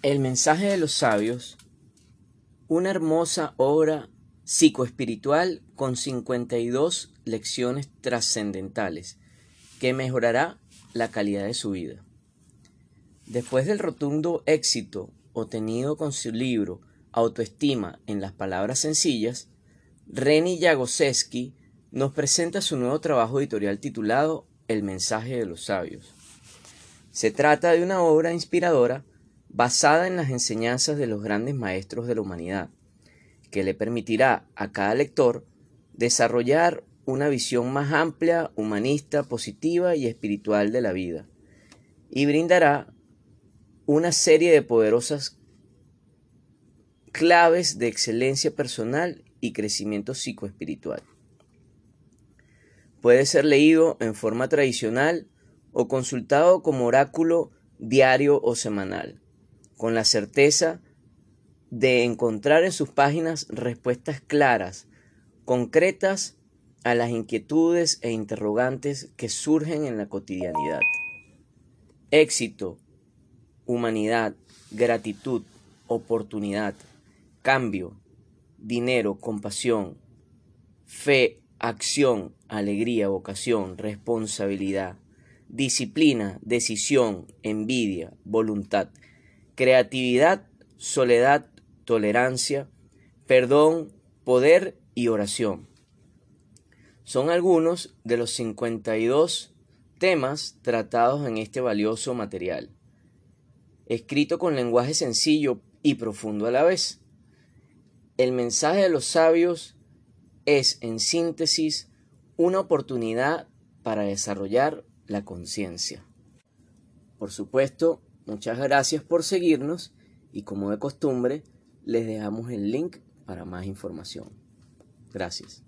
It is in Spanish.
El mensaje de los sabios, una hermosa obra psicoespiritual con 52 lecciones trascendentales que mejorará la calidad de su vida. Después del rotundo éxito obtenido con su libro Autoestima en las palabras sencillas, Reni Jagoseski nos presenta su nuevo trabajo editorial titulado El mensaje de los sabios. Se trata de una obra inspiradora basada en las enseñanzas de los grandes maestros de la humanidad, que le permitirá a cada lector desarrollar una visión más amplia, humanista, positiva y espiritual de la vida, y brindará una serie de poderosas claves de excelencia personal y crecimiento psicoespiritual. Puede ser leído en forma tradicional o consultado como oráculo diario o semanal con la certeza de encontrar en sus páginas respuestas claras, concretas a las inquietudes e interrogantes que surgen en la cotidianidad. Éxito, humanidad, gratitud, oportunidad, cambio, dinero, compasión, fe, acción, alegría, vocación, responsabilidad, disciplina, decisión, envidia, voluntad, creatividad, soledad, tolerancia, perdón, poder y oración. Son algunos de los 52 temas tratados en este valioso material, escrito con lenguaje sencillo y profundo a la vez. El mensaje de los sabios es, en síntesis, una oportunidad para desarrollar la conciencia. Por supuesto, Muchas gracias por seguirnos y como de costumbre les dejamos el link para más información. Gracias.